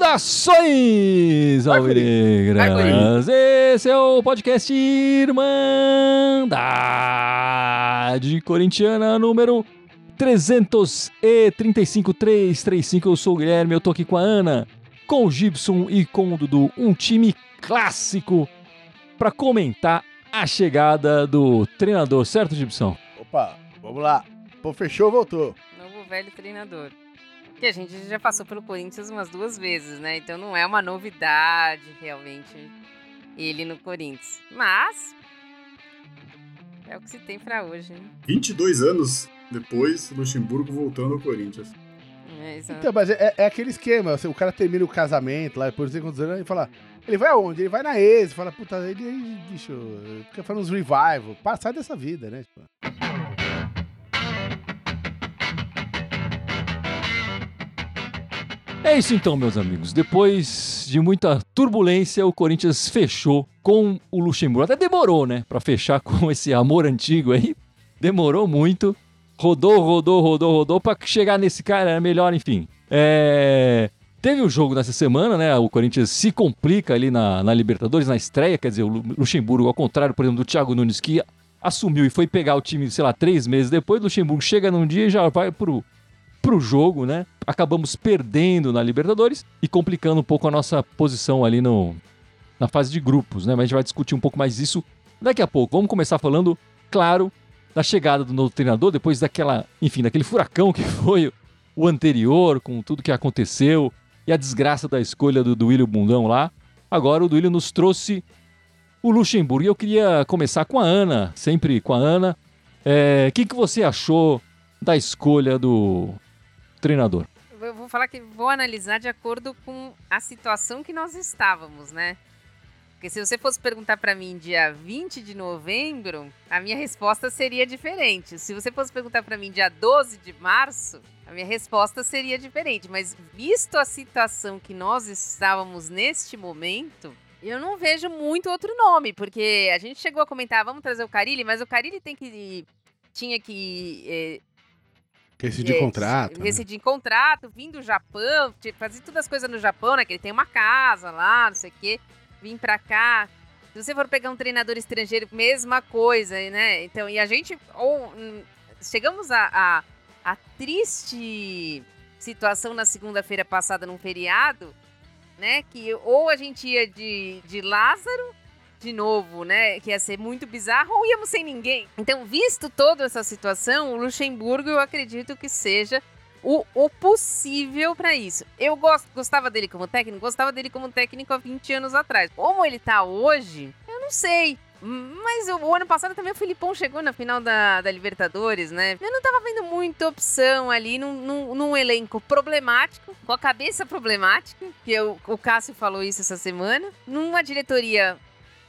Saudações, Alvinegras! Esse é o podcast Irmandade Corintiana número 335-335. Eu sou o Guilherme, eu tô aqui com a Ana, com o Gibson e com o Dudu. Um time clássico para comentar a chegada do treinador, certo, Gibson? Opa, vamos lá. Pô, fechou, voltou. Novo velho treinador. Que a gente já passou pelo Corinthians umas duas vezes, né? Então não é uma novidade realmente ele no Corinthians. Mas é o que se tem pra hoje, né? 22 anos depois, Luxemburgo voltando ao Corinthians. É. Então, mas é, é aquele esquema, assim, o cara termina o casamento lá, depois de quantos anos, e fala, ele vai aonde? Ele vai na ex, fala, puta, ele, bicho, fica falando uns revival, pá, sai dessa vida, né? Tipo, É isso então, meus amigos. Depois de muita turbulência, o Corinthians fechou com o Luxemburgo. Até demorou, né? Pra fechar com esse amor antigo aí. Demorou muito. Rodou, rodou, rodou, rodou. Pra chegar nesse cara era melhor, enfim. É... Teve o jogo nessa semana, né? O Corinthians se complica ali na, na Libertadores, na estreia. Quer dizer, o Lu- Luxemburgo, ao contrário, por exemplo, do Thiago Nunes, que assumiu e foi pegar o time, sei lá, três meses depois. O Luxemburgo chega num dia e já vai pro, pro jogo, né? Acabamos perdendo na Libertadores e complicando um pouco a nossa posição ali no, na fase de grupos, né? Mas a gente vai discutir um pouco mais disso daqui a pouco. Vamos começar falando, claro, da chegada do novo treinador, depois daquela, enfim, daquele furacão que foi o anterior, com tudo que aconteceu e a desgraça da escolha do Duílio Bundão lá. Agora o Duílio nos trouxe o Luxemburgo. E eu queria começar com a Ana, sempre com a Ana. É, O que, que você achou da escolha do treinador? Eu vou falar que vou analisar de acordo com a situação que nós estávamos, né? Porque se você fosse perguntar pra mim dia 20 de novembro, a minha resposta seria diferente. Se você fosse perguntar pra mim dia 12 de março, a minha resposta seria diferente. Mas visto a situação que nós estávamos neste momento, eu não vejo muito outro nome, porque a gente chegou a comentar, vamos trazer o Carilli, mas o Carilli tem que tinha que Rescindir é, contrato. né? Rescindir contrato, vim do Japão, fazer todas as coisas no Japão, né? Que ele tem uma casa lá, não sei o quê. Vim pra cá. Se você for pegar um treinador estrangeiro, mesma coisa, né? Então, e a gente. Ou, hum, chegamos a, a, a triste situação na segunda-feira passada num feriado, né? Que ou a gente ia de, de Lázaro de novo, né? Que ia ser muito bizarro, ou íamos sem ninguém. Então, visto toda essa situação, o Luxemburgo eu acredito que seja o, o possível para isso. Eu gosto, gostava dele como técnico, gostava dele como técnico há 20 anos atrás. Como ele tá hoje, eu não sei. Mas o, o ano passado também o Filipão chegou na final da, da Libertadores, né? Eu não tava vendo muita opção ali num, num, num elenco problemático, com a cabeça problemática, que eu- o Cássio falou isso essa semana, numa diretoria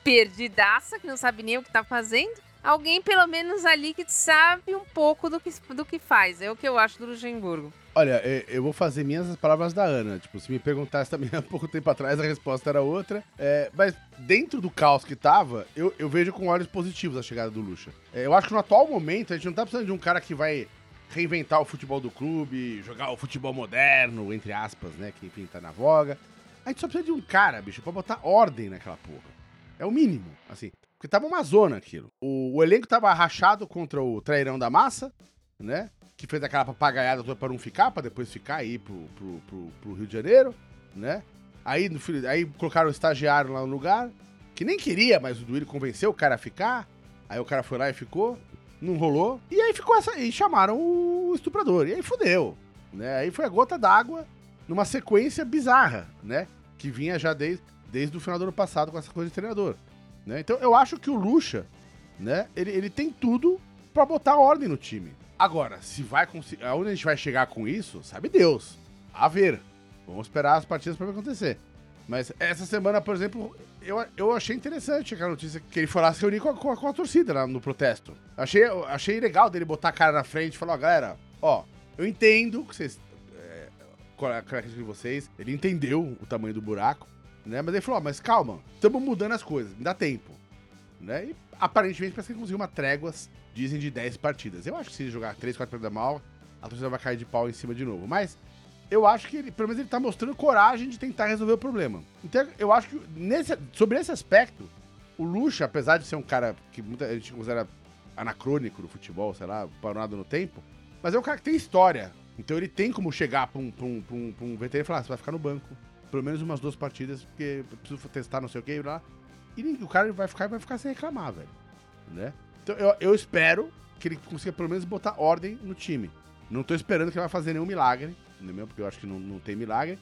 perdidaça, que não sabe nem o que tá fazendo. Alguém, pelo menos, ali que sabe um pouco do que, do que faz. É o que eu acho do Luxemburgo. Olha, é, eu vou fazer minhas as palavras da Ana. Tipo, se me perguntasse também há pouco tempo atrás, a resposta era outra. É, mas dentro do caos que tava, eu, eu vejo com olhos positivos a chegada do Lucha. É, eu acho que no atual momento, a gente não tá precisando de um cara que vai reinventar o futebol do clube, jogar o futebol moderno, entre aspas, né? Que enfim tá na voga. A gente só precisa de um cara, bicho, pra botar ordem naquela porra. É o mínimo, assim. Porque tava uma zona aquilo. O, o elenco tava rachado contra o trairão da massa, né? Que fez aquela papagaiada toda pra não ficar, pra depois ficar aí pro, pro, pro, pro Rio de Janeiro, né? Aí, no aí colocaram o estagiário lá no lugar, que nem queria, mas o Duílio convenceu o cara a ficar. Aí o cara foi lá e ficou, não rolou. E aí ficou essa. E chamaram o estuprador. E aí fudeu. Né? Aí foi a gota d'água numa sequência bizarra, né? Que vinha já desde, desde o final do ano passado com essa coisa de treinador. Né? Então eu acho que o Lucha, né? Ele, ele tem tudo pra botar ordem no time. Agora, se vai conseguir. Aonde a gente vai chegar com isso, sabe Deus. A ver. Vamos esperar as partidas ver acontecer. Mas essa semana, por exemplo, eu, eu achei interessante aquela notícia que ele foi lá se reunir com a, com a- com a torcida lá no protesto. Achei, achei legal dele botar a cara na frente e falar, ó, galera, ó, eu entendo que vocês. Qual é a de vocês. Ele entendeu o tamanho do buraco. Né? Mas ele falou, ó, mas calma, estamos mudando as coisas, me dá tempo. Né? E aparentemente parece que ele conseguiu uma trégua, dizem, de 10 partidas. Eu acho que se ele jogar 3, 4 partidas mal, a torcida vai cair de pau em cima de novo. Mas eu acho que ele, pelo menos ele tá mostrando coragem de tentar resolver o problema. Então eu acho que nesse, sobre esse aspecto, o Lucha, apesar de ser um cara que muita gente considera anacrônico no futebol, sei lá, parado no tempo, mas é um cara que tem história. Então ele tem como chegar pra um, pra um, pra um, pra um veterano e falar: ah, você vai ficar no banco pelo menos umas duas partidas, porque eu preciso testar não sei o que lá. E o cara vai ficar vai ficar sem reclamar, velho. Né? Então eu, eu espero que ele consiga pelo menos botar ordem no time. Não tô esperando que ele vai fazer nenhum milagre, entendeu? Porque eu acho que não, não tem milagre.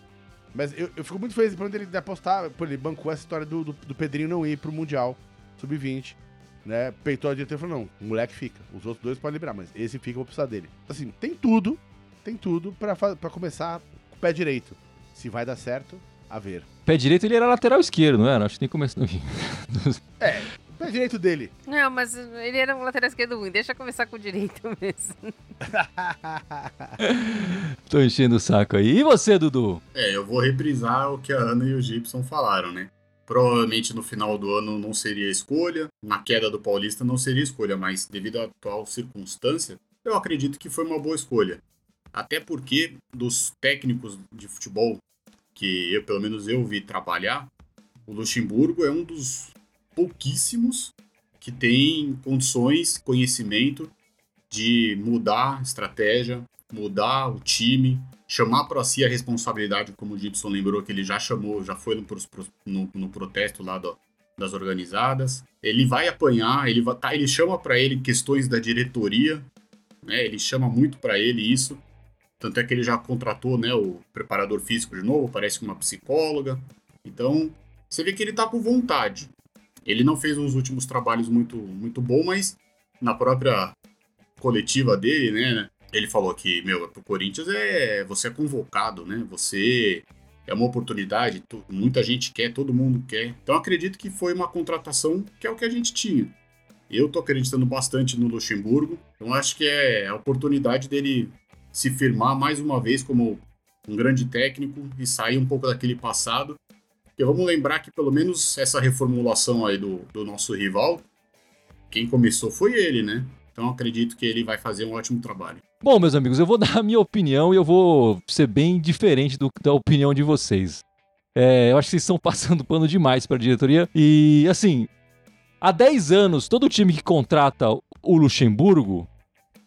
Mas eu, eu fico muito feliz por ele apostar, por ele bancou essa história do, do, do Pedrinho não ir pro Mundial Sub-20 né, peitou a direita e falou: não, o moleque fica. Os outros dois podem liberar, mas esse fica, eu vou precisar dele. Assim, tem tudo, tem tudo pra, pra começar com o pé direito. Se vai dar certo, a ver. Pé direito ele era lateral esquerdo, não era? Acho que nem começou. é, pé direito dele. Não, mas ele era um lateral esquerdo ruim. Deixa começar com o direito mesmo. Tô enchendo o saco aí. E você, Dudu? É, eu vou reprisar o que a Ana e o Gibson falaram, né? Provavelmente no final do ano não seria escolha, na queda do Paulista não seria escolha, mas devido à atual circunstância, eu acredito que foi uma boa escolha. Até porque dos técnicos de futebol que eu, pelo menos eu vi trabalhar, o Luxemburgo é um dos pouquíssimos que tem condições, conhecimento de mudar estratégia, mudar o time, chamar para si a responsabilidade, como o Gibson lembrou que ele já chamou, já foi no, no, no protesto lá do, das organizadas. Ele vai apanhar, ele vai, tá, ele chama para ele questões da diretoria, né? Ele chama muito para ele isso. Tanto é que ele já contratou, né, o preparador físico de novo, parece uma psicóloga. Então, você vê que ele tá com vontade. Ele não fez uns últimos trabalhos muito muito bom, mas na própria coletiva dele, né, ele falou que, meu, pro Corinthians é você é convocado, né? Você é uma oportunidade, muita gente quer, todo mundo quer. Então acredito que foi uma contratação que é o que a gente tinha. Eu tô acreditando bastante no Luxemburgo, então acho que é a oportunidade dele se firmar mais uma vez como um grande técnico e sair um pouco daquele passado. Porque vamos lembrar que pelo menos essa reformulação aí do, do nosso rival, quem começou foi ele, né? Então acredito que ele vai fazer um ótimo trabalho. Bom, meus amigos, eu vou dar a minha opinião e eu vou ser bem diferente do, da opinião de vocês. É, eu acho que vocês estão passando pano demais para a diretoria. E, assim, há 10 anos, todo time que contrata o Luxemburgo,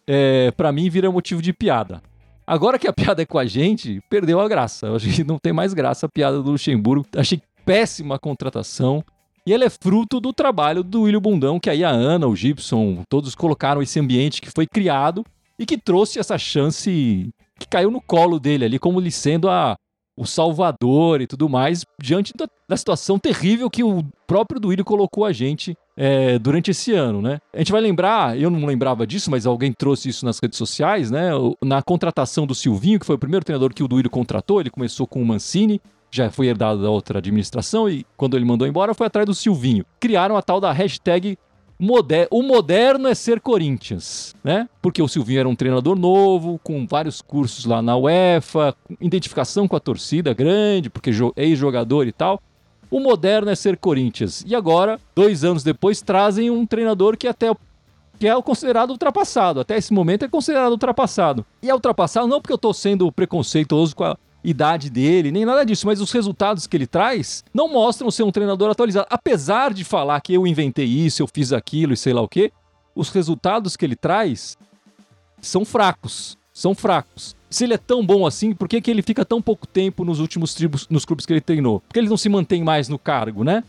é, para mim, vira motivo de piada. Agora que a piada é com a gente, perdeu a graça. Eu acho que não tem mais graça a piada do Luxemburgo. Achei péssima a contratação. E ele é fruto do trabalho do William Bundão, que aí a Ana, o Gibson, todos colocaram esse ambiente que foi criado e que trouxe essa chance que caiu no colo dele ali, como ele sendo a, o salvador e tudo mais, diante da, da situação terrível que o próprio Duílio colocou a gente é, durante esse ano, né? A gente vai lembrar, eu não lembrava disso, mas alguém trouxe isso nas redes sociais, né? Na contratação do Silvinho, que foi o primeiro treinador que o Duílio contratou, ele começou com o Mancini, já foi herdado da outra administração e quando ele mandou embora foi atrás do Silvinho. Criaram a tal da hashtag Moder o moderno é ser Corinthians, né? Porque o Silvinho era um treinador novo, com vários cursos lá na UEFA, identificação com a torcida grande, porque ex-jogador e tal. O moderno é ser Corinthians. E agora, dois anos depois, trazem um treinador que até que é considerado ultrapassado. Até esse momento é considerado ultrapassado. E é ultrapassado não porque eu estou sendo preconceituoso com a, idade dele, nem nada disso, mas os resultados que ele traz não mostram ser um treinador atualizado. Apesar de falar que eu inventei isso, eu fiz aquilo e sei lá o quê, os resultados que ele traz são fracos. São fracos. Se ele é tão bom assim, por que, que ele fica tão pouco tempo nos últimos tribos, nos clubes que ele treinou? Porque ele não se mantém mais no cargo, né?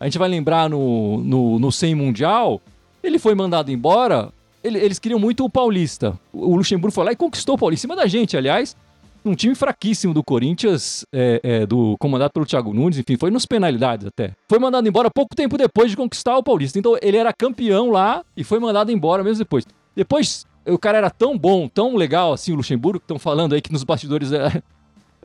A gente vai lembrar no, no, no 100 Mundial, ele foi mandado embora. Ele, eles queriam muito o Paulista. O Luxemburgo foi lá e conquistou o Paulista. Em cima da gente, aliás um time fraquíssimo do Corinthians, é, é, do comandado pelo Thiago Nunes, enfim, foi nos penalidades até. Foi mandado embora pouco tempo depois de conquistar o Paulista. Então ele era campeão lá e foi mandado embora mesmo depois. Depois, o cara era tão bom, tão legal assim, o Luxemburgo, que estão falando aí que nos bastidores é,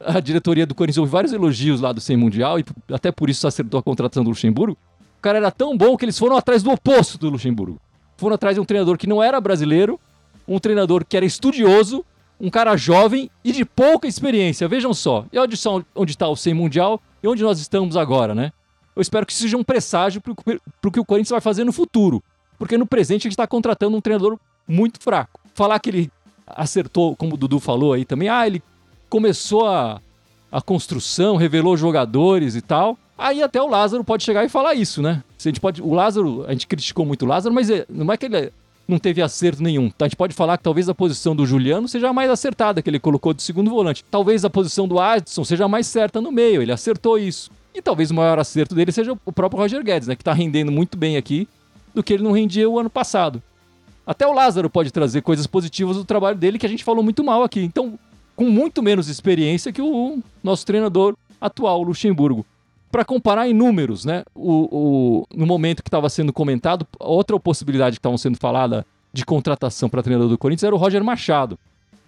a diretoria do Corinthians houve vários elogios lá do 100 Mundial e até por isso acertou a contratação do Luxemburgo. O cara era tão bom que eles foram atrás do oposto do Luxemburgo. Foram atrás de um treinador que não era brasileiro, um treinador que era estudioso, um cara jovem e de pouca experiência. Vejam só. E onde está o 100 Mundial e onde nós estamos agora, né? Eu espero que isso seja um presságio para o que o Corinthians vai fazer no futuro. Porque no presente a gente está contratando um treinador muito fraco. Falar que ele acertou, como o Dudu falou aí também, ah, ele começou a, a construção, revelou jogadores e tal. Aí até o Lázaro pode chegar e falar isso, né? Se a gente pode, o Lázaro, a gente criticou muito o Lázaro, mas é, não é que ele não teve acerto nenhum. Então a gente pode falar que talvez a posição do Juliano seja a mais acertada que ele colocou de segundo volante. Talvez a posição do Adson seja a mais certa no meio, ele acertou isso. E talvez o maior acerto dele seja o próprio Roger Guedes, né, que tá rendendo muito bem aqui do que ele não rendia o ano passado. Até o Lázaro pode trazer coisas positivas do trabalho dele que a gente falou muito mal aqui. Então, com muito menos experiência que o nosso treinador atual, Luxemburgo para comparar em números, né? O, o no momento que estava sendo comentado, outra possibilidade que estava sendo falada de contratação para treinador do Corinthians era o Roger Machado,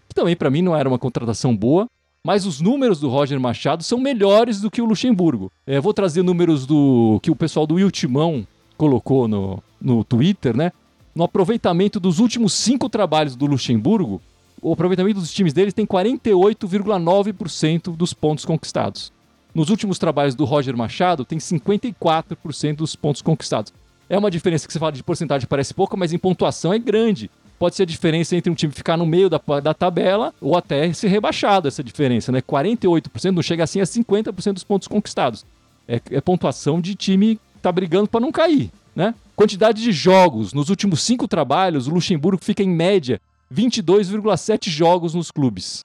que também para mim não era uma contratação boa, mas os números do Roger Machado são melhores do que o Luxemburgo. É, vou trazer números do que o pessoal do Ultimão colocou no, no Twitter, né? No aproveitamento dos últimos cinco trabalhos do Luxemburgo, o aproveitamento dos times deles tem 48,9% dos pontos conquistados. Nos últimos trabalhos do Roger Machado, tem 54% dos pontos conquistados. É uma diferença que você fala de porcentagem parece pouca, mas em pontuação é grande. Pode ser a diferença entre um time ficar no meio da, da tabela ou até ser rebaixado essa diferença, né? 48% não chega assim a 50% dos pontos conquistados. É, é pontuação de time que tá brigando para não cair, né? Quantidade de jogos. Nos últimos cinco trabalhos, o Luxemburgo fica em média 22,7 jogos nos clubes.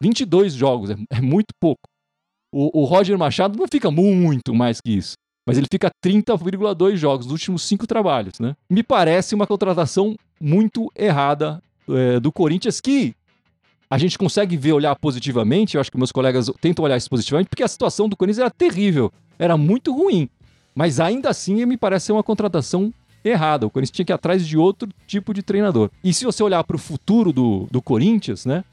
22 jogos, é, é muito pouco. O, o Roger Machado não fica muito mais que isso. Mas ele fica 30,2 jogos nos últimos cinco trabalhos, né? Me parece uma contratação muito errada é, do Corinthians que a gente consegue ver, olhar positivamente. Eu acho que meus colegas tentam olhar isso positivamente, porque a situação do Corinthians era terrível, era muito ruim. Mas ainda assim, me parece ser uma contratação errada. O Corinthians tinha que ir atrás de outro tipo de treinador. E se você olhar para o futuro do, do Corinthians, né?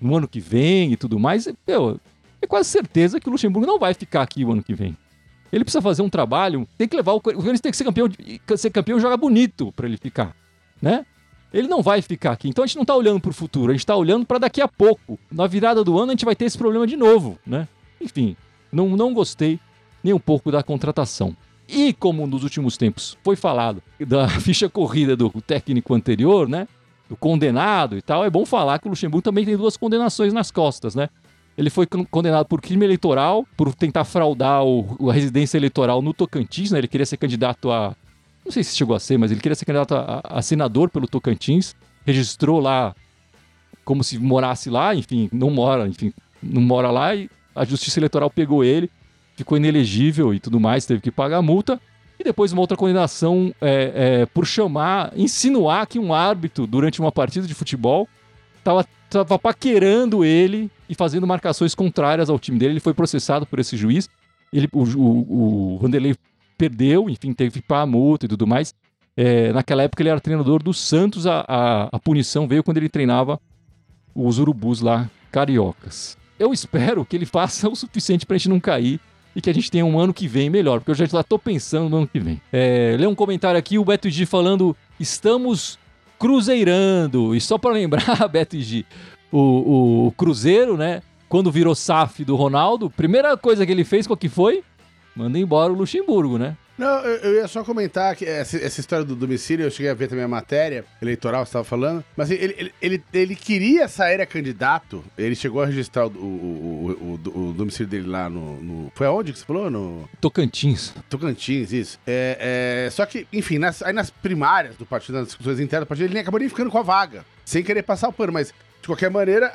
No ano que vem e tudo mais, meu, é quase certeza que o Luxemburgo não vai ficar aqui o ano que vem. Ele precisa fazer um trabalho, tem que levar o Corinthians tem que ser campeão, ser campeão e jogar bonito para ele ficar, né? Ele não vai ficar aqui. Então a gente não está olhando para o futuro, a gente está olhando para daqui a pouco. Na virada do ano a gente vai ter esse problema de novo, né? Enfim, não, não gostei nem um pouco da contratação. E como nos últimos tempos foi falado da ficha corrida do técnico anterior, né? Do condenado e tal, é bom falar que o Luxemburgo também tem duas condenações nas costas, né? Ele foi condenado por crime eleitoral, por tentar fraudar o, a residência eleitoral no Tocantins, né? Ele queria ser candidato a. Não sei se chegou a ser, mas ele queria ser candidato a, a senador pelo Tocantins. Registrou lá como se morasse lá, enfim, não mora, enfim, não mora lá e a Justiça Eleitoral pegou ele, ficou inelegível e tudo mais, teve que pagar a multa. E depois uma outra condenação é, é, por chamar, insinuar que um árbitro, durante uma partida de futebol, estava tava paquerando ele e fazendo marcações contrárias ao time dele. Ele foi processado por esse juiz. Ele, o, o, o Vanderlei perdeu, enfim, teve que pagar a multa e tudo mais. É, naquela época ele era treinador do Santos, a, a, a, punição veio quando ele treinava os urubus lá, cariocas. Eu espero que ele faça o suficiente pra gente não cair e que a gente tenha um ano que vem melhor, porque eu já estou pensando no ano que vem. É, lê um comentário aqui, o Beto G falando: estamos cruzeirando. E só para lembrar, Beto G, o, o Cruzeiro, né? Quando virou SAF do Ronaldo, primeira coisa que ele fez, qual que foi? Manda embora o Luxemburgo, né? Não, eu, eu, ia só comentar que essa, essa, história do domicílio, eu cheguei a ver também a matéria eleitoral, você estava falando, mas ele, ele, ele, ele, queria sair a candidato, ele chegou a registrar o, o, o, o domicílio dele lá no, no, Foi aonde que você falou? No... Tocantins. Tocantins, isso. É, é, só que, enfim, nas, aí nas primárias do partido, nas discussões internas do partido, ele acabou nem ficando com a vaga, sem querer passar o pano, mas de qualquer maneira,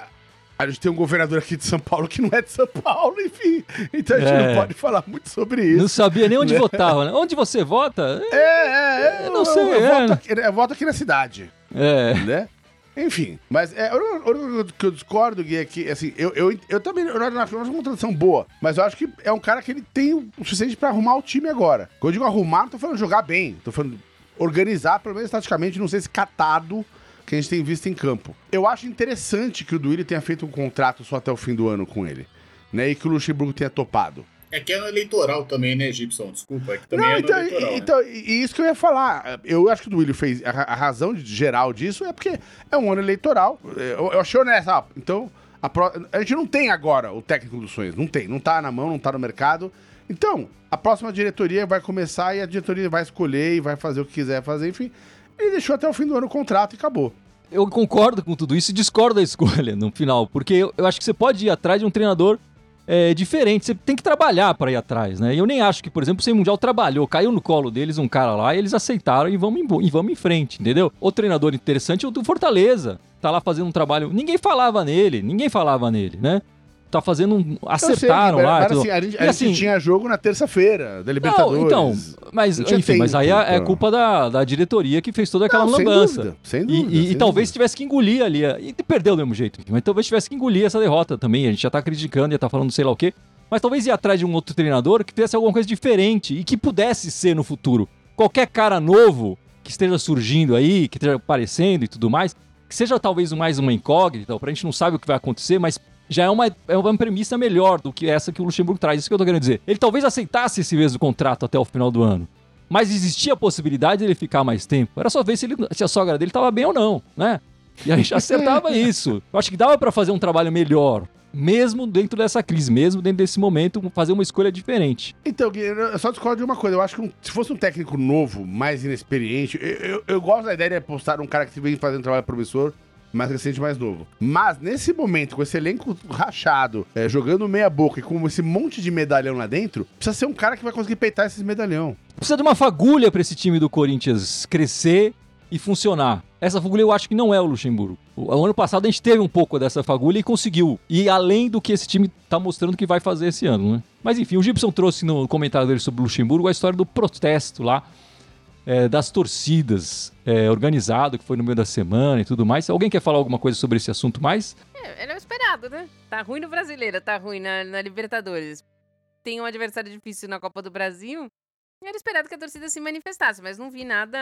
a gente tem um governador aqui de São Paulo que não é de São Paulo, enfim. Então a gente é. não pode falar muito sobre isso. Não sabia nem onde né? votava, né? Onde você vota? É, é, é. Eu, não sei. Eu, é. voto aqui, eu, voto aqui, na cidade. É. Né? Enfim, mas é, o que eu discordo, Gui, é que, assim, eu, eu, eu também eu não acho uma contratação boa, mas eu acho que é um cara que ele tem o suficiente pra arrumar o time agora. Quando eu digo arrumar, não tô falando jogar bem, tô falando organizar, pelo menos taticamente, não sei se catado que a gente tem visto em campo. Eu acho interessante que o Duílio tenha feito um contrato só até o fim do ano com ele, né? E que o Luxemburgo tenha topado. É que é ano eleitoral também, né, Gibson? Desculpa, é que também não, é então, eleitoral. Né? Então, né? e isso que eu ia falar. Eu acho que o Duílio fez. A, a, razão de, geral disso é porque é um ano eleitoral. Eu, eu achei honesto. Ah, então, a, pro, a, gente não tem agora o técnico dos sonhos. Não tem. Não tá na mão, não tá no mercado. Então, a próxima diretoria vai começar e a diretoria vai escolher e vai fazer o que quiser fazer. Enfim, ele deixou até o fim do ano o contrato e acabou. Eu concordo com tudo isso e discordo da escolha no final, porque eu, eu acho que você pode ir atrás de um treinador é, diferente. Você tem que trabalhar para ir atrás, né? Eu nem acho que, por exemplo, o Sem Mundial trabalhou, caiu no colo deles um cara lá e eles aceitaram e vamos, em, e vamos em frente, entendeu? O treinador interessante é o do Fortaleza. Tá lá fazendo um trabalho. Ninguém falava nele, ninguém falava nele, né? Tá fazendo um. Acertaram sei, lá. Mas, assim, a gente, a assim, gente tinha jogo na terça-feira da Libertadores. Não, então, mas, enfim, tempo, mas aí é, é, culpa da, da diretoria que fez toda aquela não, lambança. Sem dúvida, sem dúvida. E, e, sem e talvez tivesse que engolir ali. E perdeu do mesmo jeito. Mas talvez tivesse que engolir essa derrota também. A gente já tá criticando, já tá falando sei lá o quê. Mas talvez ir atrás de um outro treinador que fizesse alguma coisa diferente e que pudesse ser no futuro. Qualquer cara novo que esteja surgindo aí, que esteja aparecendo e tudo mais, que seja talvez mais uma incógnita, pra gente não sabe o que vai acontecer, mas já é uma, é uma premissa melhor do que essa que o Luxemburgo traz. Isso que eu tô querendo dizer. Ele talvez aceitasse esse mesmo contrato até o final do ano. Mas existia a possibilidade dele ficar mais tempo. Era só ver se, ele, se a sogra dele estava bem ou não, né? E a gente acertava isso. Eu acho que dava para fazer um trabalho melhor mesmo dentro dessa crise, mesmo dentro desse momento, fazer uma escolha diferente. Então, eu só discordo de uma coisa. Eu acho que um, se fosse um técnico novo, mais inexperiente, eu, eu, eu, gosto da ideia de apostar um cara que vem fazendo trabalho promissor mais recente, mais novo. Mas nesse momento, com esse elenco rachado, é, jogando meia boca e com esse monte de medalhão lá dentro, precisa ser um cara que vai conseguir peitar esses medalhão. Precisa de uma fagulha para esse time do Corinthians crescer e funcionar. Essa fagulha eu acho que não é o Luxemburgo. O ano passado a gente teve um pouco dessa fagulha e conseguiu. E além do que esse time tá mostrando que vai fazer esse ano, né? Mas enfim, o Gibson trouxe no comentário dele sobre o Luxemburgo a história do protesto lá é, das torcidas é, organizado, que foi no meio da semana e tudo mais. Alguém quer falar alguma coisa sobre esse assunto mais? É, era esperado, né? Tá ruim no Brasileiro, tá ruim na, na Libertadores. Tem um adversário difícil na Copa do Brasil. Era esperado que a torcida se manifestasse, mas não vi nada.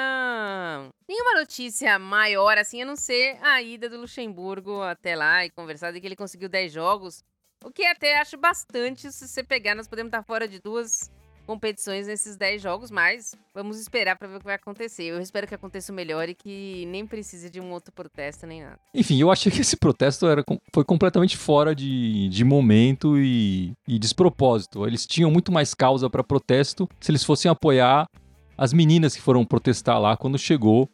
Nenhuma notícia maior assim, a não ser a ida do Luxemburgo até lá e conversar de que ele conseguiu 10 jogos. O que até acho bastante se você pegar, nós podemos estar fora de duas competições nesses 10 jogos, mas vamos esperar para ver o que vai acontecer. Eu espero que aconteça o melhor e que nem precise de um outro protesto nem nada. Enfim, eu achei que esse protesto era, foi completamente fora de, de momento e, e despropósito. Eles tinham muito mais causa para protesto se eles fossem apoiar as meninas que foram protestar lá quando chegou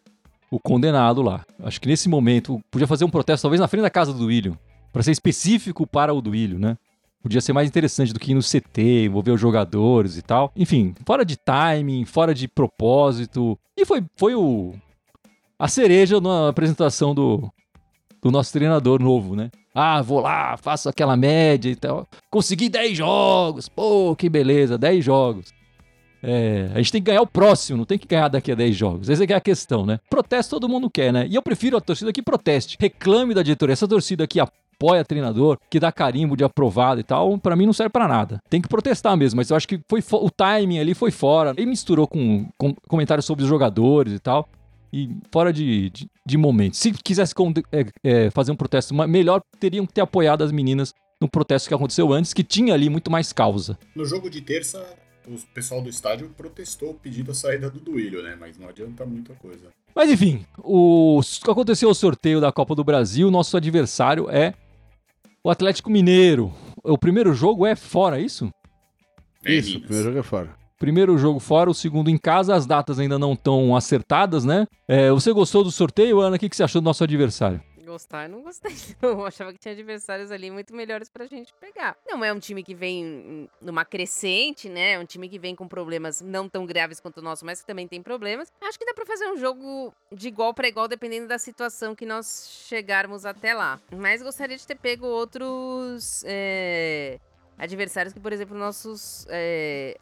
o condenado lá. Acho que nesse momento podia fazer um protesto talvez na frente da casa do Duílio, para ser específico para o Duílio, né? Podia ser mais interessante do que ir no CT, envolver os jogadores e tal. Enfim, fora de timing, fora de propósito. E foi, foi o a cereja na apresentação do, do nosso treinador novo, né? Ah, vou lá, faço aquela média e tal. Consegui 10 jogos. Pô, que beleza, 10 jogos. É, a gente tem que ganhar o próximo, não tem que ganhar daqui a 10 jogos. Essa é a questão, né? Protesto todo mundo quer, né? E eu prefiro a torcida que proteste. Reclame da diretoria. Essa torcida aqui apoia treinador, que dá carimbo de aprovado e tal, para mim não serve para nada. Tem que protestar mesmo, mas eu acho que foi o timing ali foi fora. Ele misturou com, com comentários sobre os jogadores e tal e fora de, de, de momento. Se quisesse é, é, fazer um protesto melhor, teriam que ter apoiado as meninas no protesto que aconteceu antes, que tinha ali muito mais causa. No jogo de terça, o pessoal do estádio protestou pedindo a saída do Duílio, né? Mas não adianta muita coisa. Mas enfim, o... aconteceu o sorteio da Copa do Brasil, nosso adversário é o Atlético Mineiro. O primeiro jogo é fora, é isso? É isso, o primeiro jogo é fora. Primeiro jogo fora, o segundo em casa, as datas ainda não estão acertadas, né? É, você gostou do sorteio, Ana? O que, que você achou do nosso adversário? Gostar, não gostei. Eu achava que tinha adversários ali muito melhores pra gente pegar. Não é um time que vem numa crescente, né? É um time que vem com problemas não tão graves quanto o nosso, mas que também tem problemas. Acho que dá pra fazer um jogo de igual para igual, dependendo da situação que nós chegarmos até lá. Mas gostaria de ter pego outros é, adversários que, por exemplo, nossos. É,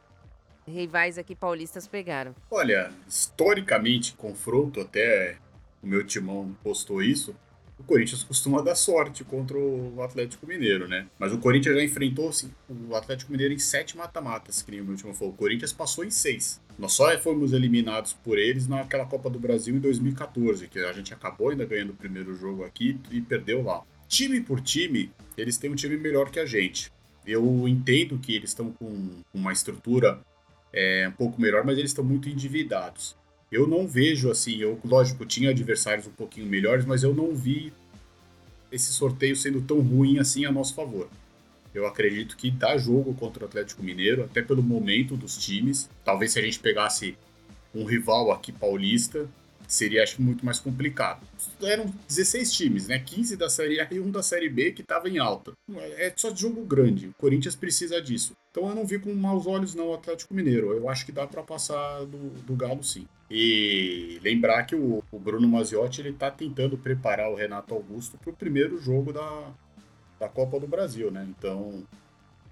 rivais aqui paulistas pegaram. Olha, historicamente, confronto até o meu timão postou isso o Corinthians costuma dar sorte contra o Atlético Mineiro, né? Mas o Corinthians já enfrentou assim, o Atlético Mineiro em sete mata-matas, que nem o último falou. O Corinthians passou em seis. Nós só fomos eliminados por eles naquela Copa do Brasil em 2014, que a gente acabou ainda ganhando o primeiro jogo aqui e perdeu lá. Time por time, eles têm um time melhor que a gente. Eu entendo que eles estão com uma estrutura é, um pouco melhor, mas eles estão muito endividados. Eu não vejo assim, eu, lógico, tinha adversários um pouquinho melhores, mas eu não vi esse sorteio sendo tão ruim assim a nosso favor. Eu acredito que dá jogo contra o Atlético Mineiro, até pelo momento dos times. Talvez se a gente pegasse um rival aqui paulista, seria acho muito mais complicado. Eram 16 times, né? 15 da Série A e um da Série B que estava em alta. É só jogo grande. O Corinthians precisa disso. Então eu não vi com maus olhos não o Atlético Mineiro. Eu acho que dá para passar do, do Galo sim. E lembrar que o, o Bruno Maziotti ele tá tentando preparar o Renato Augusto para o primeiro jogo da, da Copa do Brasil, né? Então,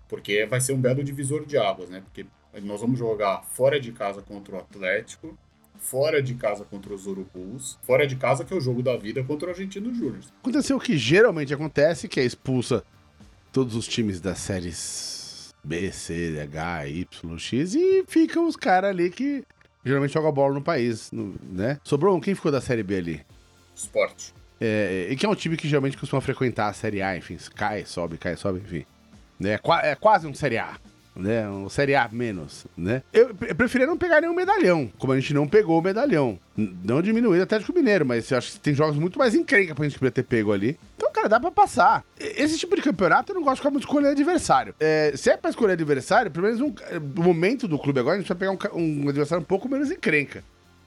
porque vai ser um belo divisor de águas, né? Porque nós vamos jogar fora de casa contra o Atlético fora de casa contra os Urubus, fora de casa que é o jogo da vida contra o Argentino Júnior. Aconteceu o que geralmente acontece, que é expulsa todos os times das séries B, C, H, Y, X e ficam os caras ali que geralmente jogam bola no país, né? Sobrou um, quem ficou da série B ali? Esporte. É, e que é um time que geralmente costuma frequentar a série A, enfim, cai, sobe, cai, sobe, enfim. É, é quase um série A né? Um Série A menos, né? Eu, eu preferia não pegar nenhum medalhão, como a gente não pegou o medalhão. Não diminuir o Atlético Mineiro, mas eu acho que tem jogos muito mais encrenca pra gente poder ter pego ali. Então, cara, dá pra passar. Esse tipo de campeonato eu não gosto de ficar muito escolhendo adversário. É, se é pra escolher adversário, pelo menos um, no momento do clube agora, a gente vai pegar um, um adversário um pouco menos encrenca.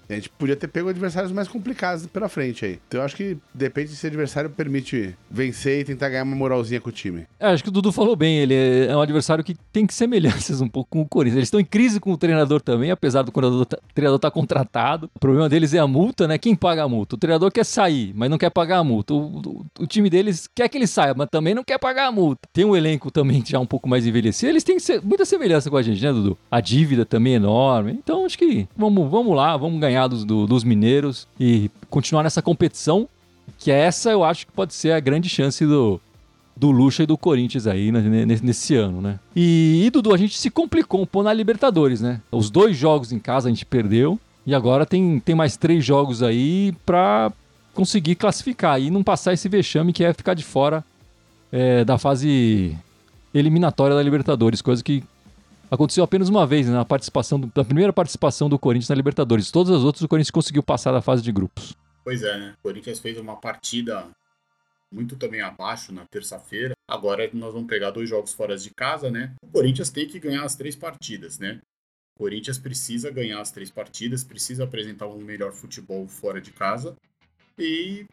A gente podia ter pego adversários mais complicados pela frente aí. Então eu acho que depende se o adversário permite vencer e tentar ganhar uma moralzinha com o time. É, acho que o Dudu falou bem. Ele é um adversário que tem semelhanças um pouco com o Corinthians. Eles estão em crise com o treinador também, apesar do treinador estar tá contratado. O problema deles é a multa, né? Quem paga a multa? O treinador quer sair, mas não quer pagar a multa. O, o, o time deles quer que ele saia, mas também não quer pagar a multa. Tem um elenco também já um pouco mais envelhecido. Eles têm muita semelhança com a gente, né, Dudu? A dívida também é enorme. Então acho que vamos, vamos lá, vamos ganhar ganhados do, dos mineiros e continuar nessa competição, que essa eu acho que pode ser a grande chance do, do Lucha e do Corinthians aí né, nesse ano, né? E, e, Dudu, a gente se complicou um pouco na Libertadores, né? Os dois jogos em casa a gente perdeu e agora tem, tem mais três jogos aí pra conseguir classificar e não passar esse vexame que é ficar de fora é, da fase eliminatória da Libertadores, coisa que aconteceu apenas uma vez, né, na participação do, na primeira participação do Corinthians na Libertadores. Todas as outras o Corinthians conseguiu passar da fase de grupos. Pois é, né? O Corinthians fez uma partida muito também abaixo na terça-feira. Agora nós vamos pegar dois jogos fora de casa, né? O Corinthians tem que ganhar as três partidas, né? O Corinthians precisa ganhar as três partidas, precisa apresentar um melhor futebol fora de casa e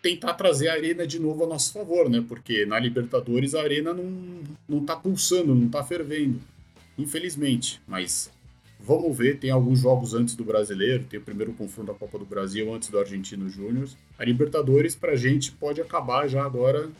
tentar trazer a Arena de novo a nosso favor, né? Porque na Libertadores a Arena não, não tá pulsando, não tá fervendo infelizmente. Mas vamos ver, tem alguns jogos antes do brasileiro, tem o primeiro confronto da Copa do Brasil antes do Argentino Júnior. A Libertadores, pra gente, pode acabar já agora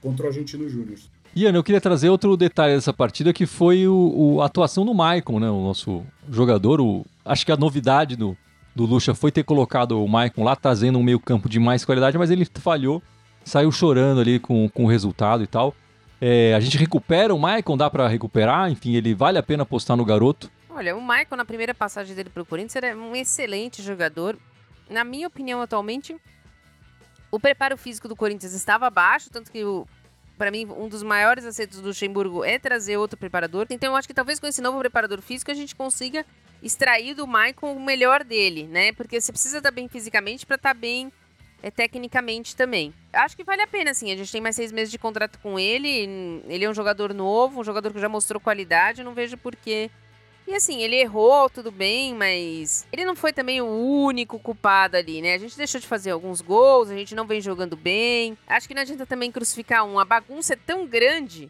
contra o Argentino Júnior. Ian, eu queria trazer outro detalhe dessa partida que foi o, o, a atuação do Maicon, né? O nosso jogador. O, acho que a novidade do, do Lucha foi ter colocado o Maicon lá, trazendo um meio-campo de mais qualidade, mas ele falhou, saiu chorando ali com, com o resultado e tal. É, a gente recupera o Maicon, dá para recuperar? Enfim, ele vale a pena apostar no garoto? Olha, o Maicon, na primeira passagem dele pro Corinthians, era um excelente jogador. Na minha opinião, atualmente, o preparo físico do Corinthians estava baixo, tanto que para mim, um dos maiores acertos do Luxemburgo é trazer outro preparador. Então, eu acho que talvez com esse novo preparador físico a gente consiga extrair do Maicon o melhor dele, né? Porque você precisa estar bem fisicamente para estar bem é, tecnicamente também. Acho que vale a pena, sim. A gente tem mais seis meses de contrato com ele. Ele é um jogador novo, um jogador que já mostrou qualidade. Não vejo porquê. E assim, ele errou, tudo bem, mas ele não foi também o único culpado ali, né? A gente deixou de fazer alguns gols, a gente não vem jogando bem. Acho que não adianta também crucificar um. A bagunça é tão grande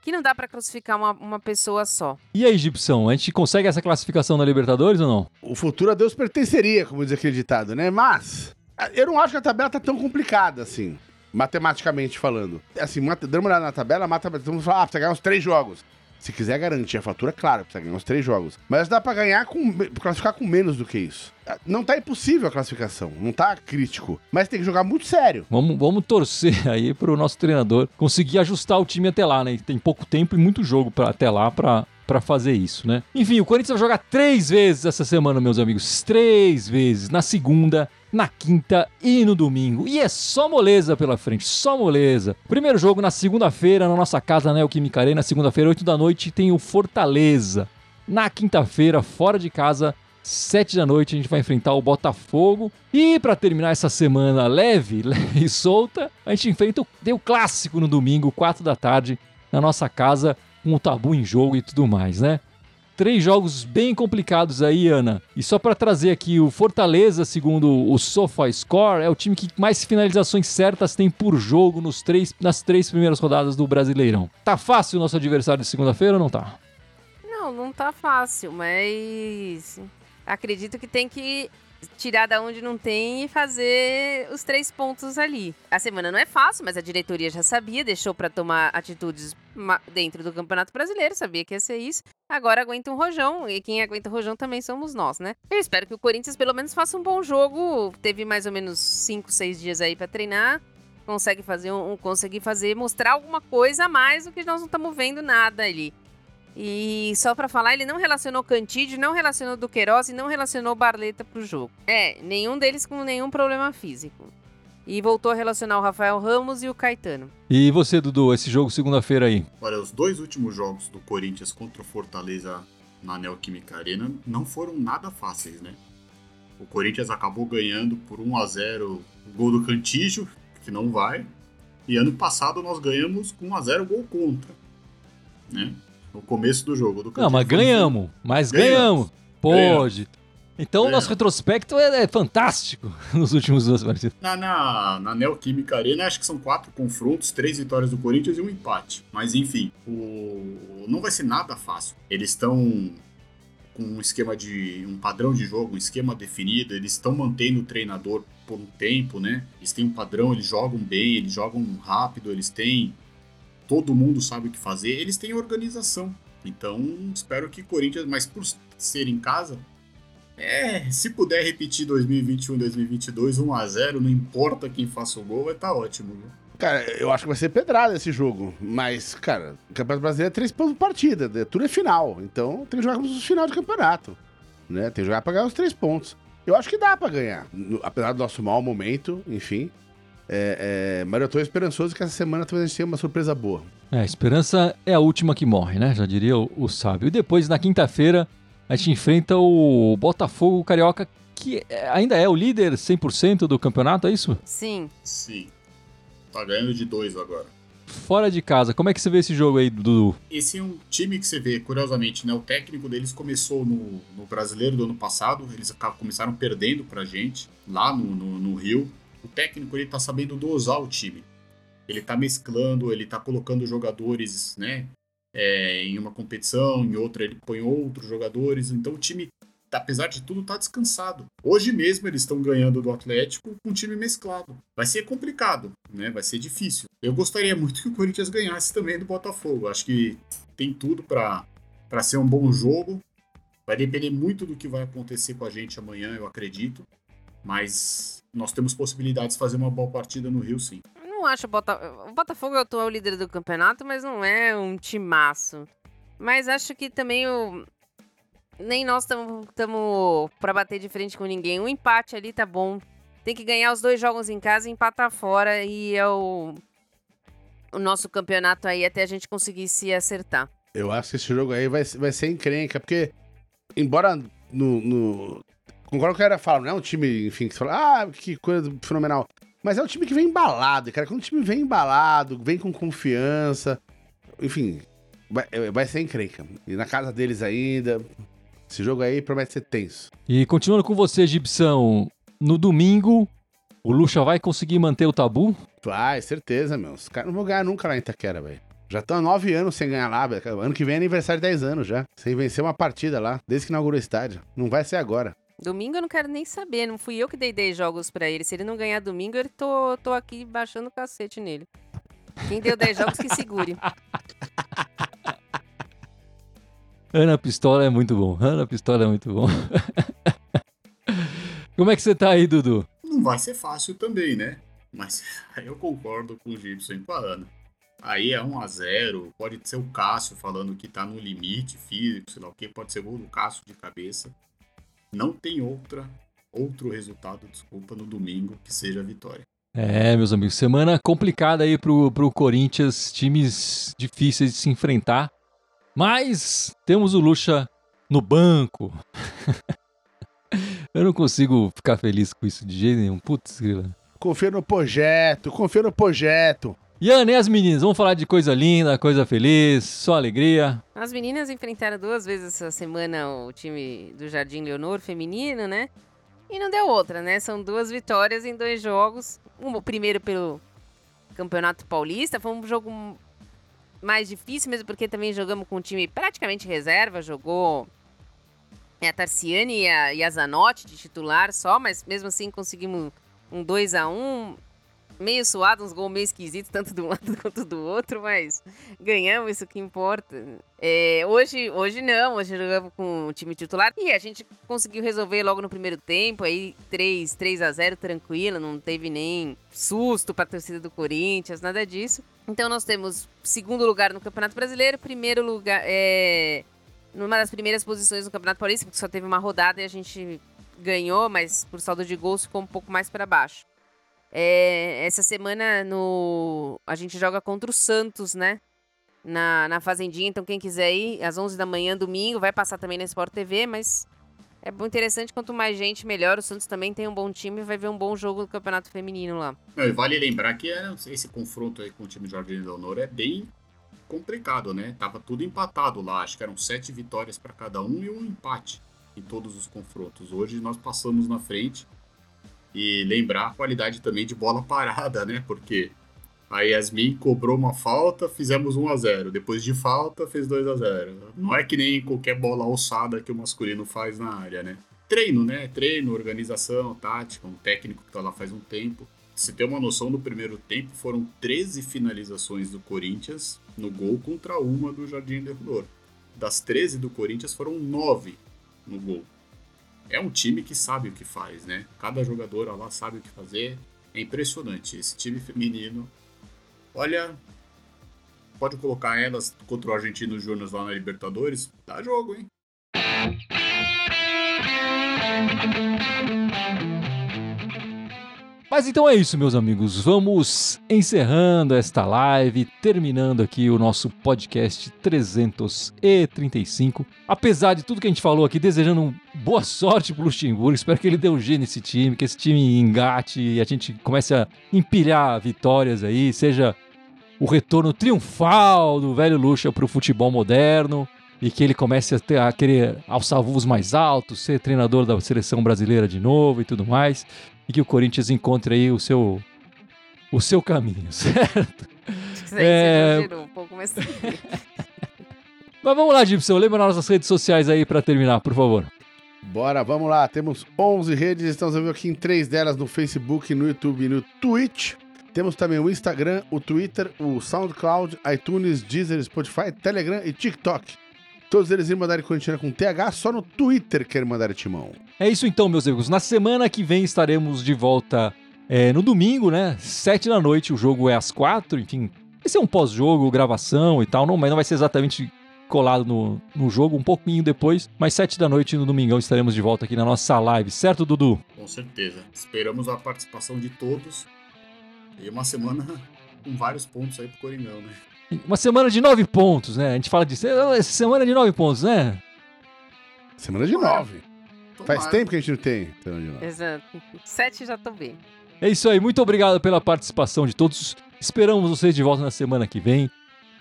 que não dá para crucificar uma, uma pessoa só. E aí, Gibson, a gente consegue essa classificação na Libertadores ou não? O futuro a Deus pertenceria, como diz aquele ditado, né? Mas eu não acho que a tabela tá tão complicada assim, matematicamente falando. Assim, dando uma olhada na tabela, vamos falar, ah, precisa ganhar uns três jogos. Se quiser garantir a fatura, claro, precisa ganhar uns três jogos. Mas dá pra ganhar com. classificar com menos do que isso. Não tá impossível a classificação, não tá crítico. Mas tem que jogar muito sério. Vamos, vamos torcer aí pro nosso treinador conseguir ajustar o time até lá, né? Tem pouco tempo e muito jogo pra, até lá pra, pra fazer isso, né? Enfim, o Corinthians vai jogar três vezes essa semana, meus amigos. Três vezes. Na segunda, na quinta e no domingo. E é só moleza pela frente, só moleza. Primeiro jogo na segunda-feira, na nossa casa, né? O Química Arena, segunda-feira, 8 da noite, tem o Fortaleza. Na quinta-feira, fora de casa, 7 da noite, a gente vai enfrentar o Botafogo. E para terminar essa semana leve, leve e solta, a gente enfrenta o, tem o clássico no domingo, 4 da tarde, na nossa casa, com o tabu em jogo e tudo mais, né? Três jogos bem complicados aí, Ana. E só para trazer aqui, o Fortaleza, segundo o SofaScore, é o time que mais finalizações certas tem por jogo nos três, nas três primeiras rodadas do Brasileirão. Tá fácil o nosso adversário de segunda-feira ou não tá? Não, não tá fácil, mas acredito que tem que tirar da onde não tem e fazer os três pontos ali. A semana não é fácil, mas a diretoria já sabia, deixou para tomar atitudes dentro do Campeonato Brasileiro, sabia que ia ser isso. Agora aguenta um rojão, e quem aguenta o rojão também somos nós, né? Eu espero que o Corinthians pelo menos faça um bom jogo. Teve mais ou menos 5, 6 dias aí para treinar. Consegue fazer um, conseguir fazer, mostrar alguma coisa a mais do que nós não estamos vendo nada ali. E só para falar, ele não relacionou Cantídio, não relacionou Duqueiroz e não relacionou Barleta pro jogo. É, nenhum deles com nenhum problema físico. E voltou a relacionar o Rafael Ramos e o Caetano. E você, Dudu, esse jogo segunda-feira aí? Olha, os dois últimos jogos do Corinthians contra o Fortaleza na Neoquímica Arena não foram nada fáceis, né? O Corinthians acabou ganhando por 1 a 0 o gol do Cantígio, que não vai. E ano passado nós ganhamos com 1 a 0 gol contra, né? No começo do jogo. Do não, mas ganhamos. Mas ganhamos. Pode. Então o nosso retrospecto é, é, fantástico nos últimos duas partidas. Na, na, na Neoquímica Arena, acho que são quatro confrontos, três vitórias do Corinthians e um empate. Mas enfim, o... não vai ser nada fácil. Eles estão com um esquema de. um padrão de jogo, um esquema definido, eles estão mantendo o treinador por um tempo, né? Eles têm um padrão, eles jogam bem, eles jogam rápido, eles têm todo mundo sabe o que fazer, eles têm organização. Então, espero que Corinthians, mas por ser em casa, é, se puder repetir 2021, 2022, 1 a 0, não importa quem faça o gol, vai estar tá ótimo. Viu? Cara, eu acho que vai ser pedrada esse jogo. Mas, cara, o Campeonato Brasileiro é três pontos por partida. Né? Tudo é final. Então tem que jogar como final de campeonato. Né? Tem que jogar pra ganhar os três pontos. Eu acho que dá pra ganhar. Apesar do nosso mau momento, enfim. É, é, mas eu tô esperançoso que essa semana talvez a gente tenha uma surpresa boa. É, a esperança é a última que morre, né? Já diria o, o sábio. E depois, na quinta-feira, a gente enfrenta o Botafogo Carioca, que ainda é o líder 100% do campeonato, é isso? Sim. Sim. Tá ganhando de dois agora. Fora de casa, como é que você vê esse jogo aí, Dudu? Esse é um time que você vê, curiosamente, né? O técnico deles começou no, no brasileiro do ano passado, eles começaram perdendo pra gente, lá no, no, no Rio o técnico ele tá sabendo dosar o time. Ele tá mesclando, ele tá colocando jogadores, né? É, em uma competição, em outra ele põe outros jogadores. Então o time, apesar de tudo, tá descansado. Hoje mesmo eles estão ganhando do Atlético com um time mesclado. Vai ser complicado, né? Vai ser difícil. Eu gostaria muito que o Corinthians ganhasse também do Botafogo. Acho que tem tudo para ser um bom jogo. Vai depender muito do que vai acontecer com a gente amanhã, eu acredito. Mas nós temos possibilidades de fazer uma boa partida no Rio, sim. Eu não acho o Botafogo. O Botafogo é o atual líder do campeonato, mas não é um timaço. Mas acho que também o. Nem nós estamos para bater de frente com ninguém. Um empate ali tá bom. Tem que ganhar os dois jogos em casa e empatar fora. E é o, o nosso campeonato aí até a gente conseguir se acertar. Eu acho que esse jogo aí vai, vai ser encrenca, porque, embora no, no Concordo com o que fala, não é um time, enfim, que fala, ah, que coisa fenomenal. Mas é um time que vem embalado, cara. Quando o time vem embalado, vem com confiança, enfim, vai, é, vai ser encrenca. E na casa deles ainda, esse jogo aí promete ser tenso. E continuando com você, Gibson, no domingo, o Lucha vai conseguir manter o tabu? Vai, certeza, meu. Os caras não vão ganhar nunca lá em Itaquera, velho. Já estão há nove anos sem ganhar lá, velho. Ano que vem é aniversário de 10 anos já. Sem vencer uma partida lá, desde que inaugurou o estádio. Não vai ser agora. Domingo eu não quero nem saber, não fui eu que dei 10 jogos para ele. Se ele não ganhar domingo, eu tô, tô aqui baixando o cacete nele. Quem deu 10 jogos que segure. Ana Pistola é muito bom. Ana Pistola é muito bom. Como é que você tá aí, Dudu? Não vai ser fácil também, né? Mas eu concordo com o Gibson e com a Ana. Aí é 1 a 0 pode ser o Cássio falando que tá no limite físico, sei lá o que, pode ser gol do Cássio de cabeça. Não tem outra, outro resultado, desculpa, no domingo que seja vitória. É, meus amigos, semana complicada aí pro, pro Corinthians, times difíceis de se enfrentar. Mas temos o Lucha no banco. Eu não consigo ficar feliz com isso de jeito nenhum. Putz, grila. Confia no projeto, confia no projeto. Iane, e as meninas? Vamos falar de coisa linda, coisa feliz, só alegria. As meninas enfrentaram duas vezes essa semana o time do Jardim Leonor feminino, né? E não deu outra, né? São duas vitórias em dois jogos. Um, o primeiro pelo Campeonato Paulista, foi um jogo mais difícil mesmo porque também jogamos com um time praticamente reserva, jogou a Tarciane e a, e a Zanotti de titular só, mas mesmo assim conseguimos um 2 a 1 meio suado, uns gols meio esquisitos, tanto de um lado quanto do outro, mas ganhamos, isso que importa. É, hoje, hoje não, hoje jogamos com o time titular e a gente conseguiu resolver logo no primeiro tempo, aí 3, 3 a 0 tranquilo, não teve nem susto para a torcida do Corinthians, nada disso. Então nós temos segundo lugar no Campeonato Brasileiro, primeiro lugar, é, numa das primeiras posições no Campeonato Paulista, porque só teve uma rodada e a gente ganhou, mas por saldo de gols ficou um pouco mais para baixo. É, essa semana no a gente joga contra o Santos, né? Na, na Fazendinha, então quem quiser ir, às 11 da manhã, domingo, vai passar também na Sport TV, mas é interessante, quanto mais gente, melhor. O Santos também tem um bom time e vai ver um bom jogo do Campeonato Feminino lá. Não, vale lembrar que é, esse confronto aí com o time de Jardim Leonor é bem complicado, né? Tava tudo empatado lá, acho que eram sete vitórias para cada um e um empate em todos os confrontos. Hoje nós passamos na frente e lembrar a qualidade também de bola parada, né? Porque a Yasmin cobrou uma falta, fizemos 1 a 0 Depois de falta, fez 2 a 0 Não é que nem qualquer bola alçada que o masculino faz na área, né? Treino, né? Treino, organização, tática, um técnico que tá lá faz um tempo. Se tem uma noção, no primeiro tempo foram 13 finalizações do Corinthians no gol contra uma do Jardim Derrubador. Das 13 do Corinthians foram 9 no gol é um time que sabe o que faz, né? Cada jogadora lá sabe o que fazer. É impressionante. Esse time feminino, olha, pode colocar elas contra o Argentino Júnior lá na Libertadores, dá jogo, hein? Mas então é isso, meus amigos. Vamos encerrando esta live, terminando aqui o nosso podcast 335. Apesar de tudo que a gente falou aqui, desejando boa sorte pro Luxemburgo. Espero que ele dê um G nesse time, que esse time engate e a gente comece a empilhar vitórias aí, seja o retorno triunfal do velho Luxa pro futebol moderno e que ele comece a, ter, a querer alçar voos mais altos, ser treinador da seleção brasileira de novo e tudo mais e que o Corinthians encontre aí o seu o seu caminho, certo? É... um pouco mais Mas vamos lá, Gibson, lembra nas nossas redes sociais aí para terminar, por favor. Bora, vamos lá. Temos 11 redes, estamos vendo aqui em três delas no Facebook, no YouTube e no Twitch. Temos também o Instagram, o Twitter, o SoundCloud, iTunes, Deezer, Spotify, Telegram e TikTok. Todos eles irem mandar Corintiana com TH, só no Twitter querem mandar timão. É isso então, meus amigos. Na semana que vem estaremos de volta é, no domingo, né? Sete da noite, o jogo é às quatro, enfim. Esse é um pós-jogo, gravação e tal, não, mas não vai ser exatamente colado no, no jogo, um pouquinho depois. Mas sete da noite no domingão estaremos de volta aqui na nossa live, certo, Dudu? Com certeza. Esperamos a participação de todos. E uma semana com vários pontos aí pro Coringão, né? Uma semana de nove pontos, né? A gente fala disso. Essa semana de nove pontos, né? Semana de nove. Faz tempo que a gente não tem semana de nove. Exato. Sete já tô bem. É isso aí. Muito obrigado pela participação de todos. Esperamos vocês de volta na semana que vem.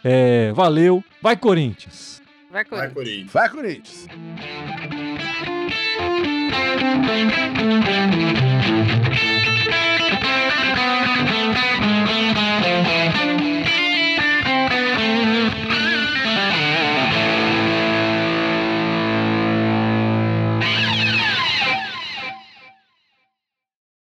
É, valeu. Vai, Corinthians. Vai, Corinthians. Vai, Corinthians. Vai, Corinthians.